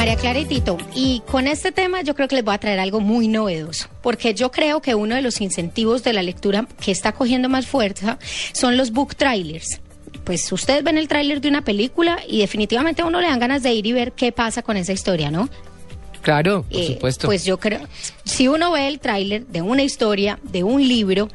María Clara y Tito, y con este tema yo creo que les voy a traer algo muy novedoso, porque yo creo que uno de los incentivos de la lectura que está cogiendo más fuerza son los book trailers. Pues ustedes ven el tráiler de una película y definitivamente a uno le dan ganas de ir y ver qué pasa con esa historia, ¿no? Claro, por Eh, supuesto. Pues yo creo, si uno ve el tráiler de una historia, de un libro,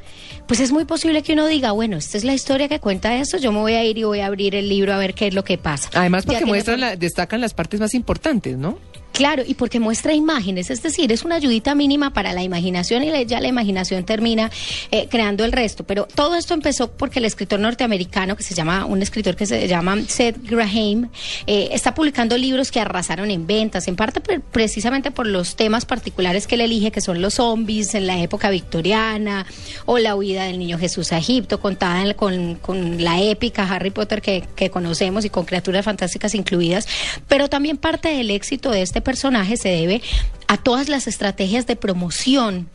pues es muy posible que uno diga, bueno, esta es la historia que cuenta esto, yo me voy a ir y voy a abrir el libro a ver qué es lo que pasa. Además, porque muestran, la- destacan las partes más importantes, ¿no? Claro, y porque muestra imágenes, es decir, es una ayudita mínima para la imaginación y ya la imaginación termina eh, creando el resto. Pero todo esto empezó porque el escritor norteamericano, que se llama, un escritor que se llama Seth Graham, eh, está publicando libros que arrasaron en ventas, en parte pre- precisamente por los temas particulares que él elige, que son los zombies en la época victoriana, o la huida del niño Jesús a Egipto, contada en- con, con la épica Harry Potter que, que conocemos y con criaturas fantásticas incluidas. Pero también parte del éxito de este personaje se debe a todas las estrategias de promoción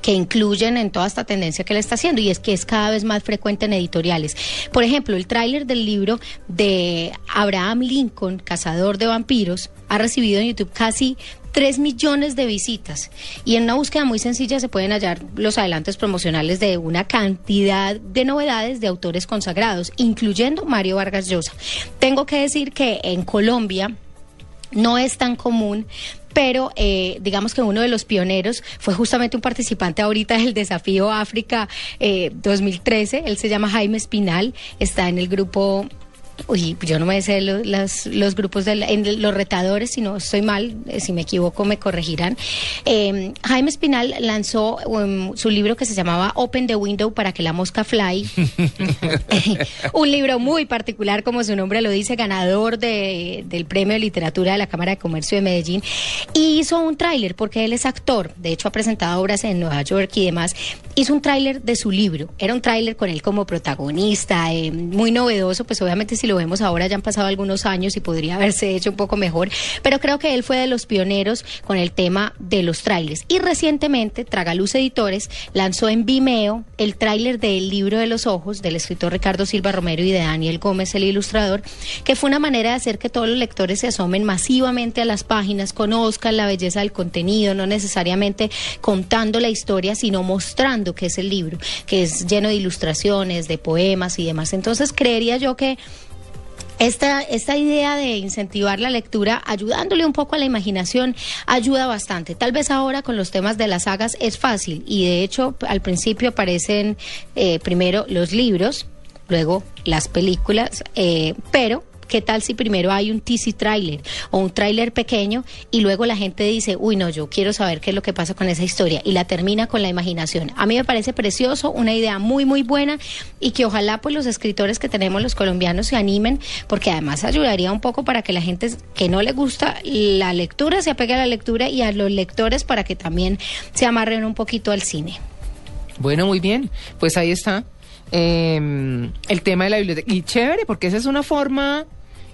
que incluyen en toda esta tendencia que él está haciendo y es que es cada vez más frecuente en editoriales. Por ejemplo, el tráiler del libro de Abraham Lincoln, Cazador de Vampiros, ha recibido en YouTube casi 3 millones de visitas y en una búsqueda muy sencilla se pueden hallar los adelantos promocionales de una cantidad de novedades de autores consagrados, incluyendo Mario Vargas Llosa. Tengo que decir que en Colombia no es tan común, pero eh, digamos que uno de los pioneros fue justamente un participante ahorita del desafío África eh, 2013, él se llama Jaime Espinal, está en el grupo... Uy, yo no me sé los grupos de la- en los retadores, si no estoy mal, eh, si me equivoco me corregirán. Eh, Jaime Espinal lanzó um, su libro que se llamaba Open the Window para que la mosca fly. un libro muy particular, como su nombre lo dice, ganador de- del Premio de Literatura de la Cámara de Comercio de Medellín. Y hizo un tráiler, porque él es actor, de hecho ha presentado obras en Nueva York y demás. Hizo un tráiler de su libro. Era un tráiler con él como protagonista, eh, muy novedoso, pues obviamente si lo vemos ahora ya han pasado algunos años y podría haberse hecho un poco mejor, pero creo que él fue de los pioneros con el tema de los trailers. Y recientemente, Tragaluz Editores lanzó en Vimeo el tráiler del libro de los ojos del escritor Ricardo Silva Romero y de Daniel Gómez, el ilustrador, que fue una manera de hacer que todos los lectores se asomen masivamente a las páginas, conozcan la belleza del contenido, no necesariamente contando la historia, sino mostrando que es el libro, que es lleno de ilustraciones, de poemas y demás. Entonces creería yo que esta, esta idea de incentivar la lectura, ayudándole un poco a la imaginación, ayuda bastante. Tal vez ahora con los temas de las sagas es fácil y de hecho al principio aparecen eh, primero los libros, luego las películas, eh, pero ¿qué tal si primero hay un teaser trailer o un tráiler pequeño y luego la gente dice, uy no, yo quiero saber qué es lo que pasa con esa historia y la termina con la imaginación? A mí me parece precioso, una idea muy muy buena y que ojalá pues los escritores que tenemos los colombianos se animen porque además ayudaría un poco para que la gente que no le gusta la lectura se apegue a la lectura y a los lectores para que también se amarren un poquito al cine. Bueno, muy bien. Pues ahí está eh, el tema de la biblioteca. Y chévere, porque esa es una forma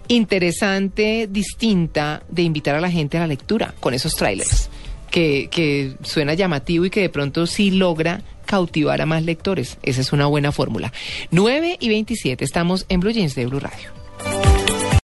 interesante, distinta de invitar a la gente a la lectura con esos trailers. Que, suena llamativo y que de pronto sí logra cautivar a más lectores. Esa es una buena fórmula. 9 y 27, estamos en Blue Jeans de Blue Radio.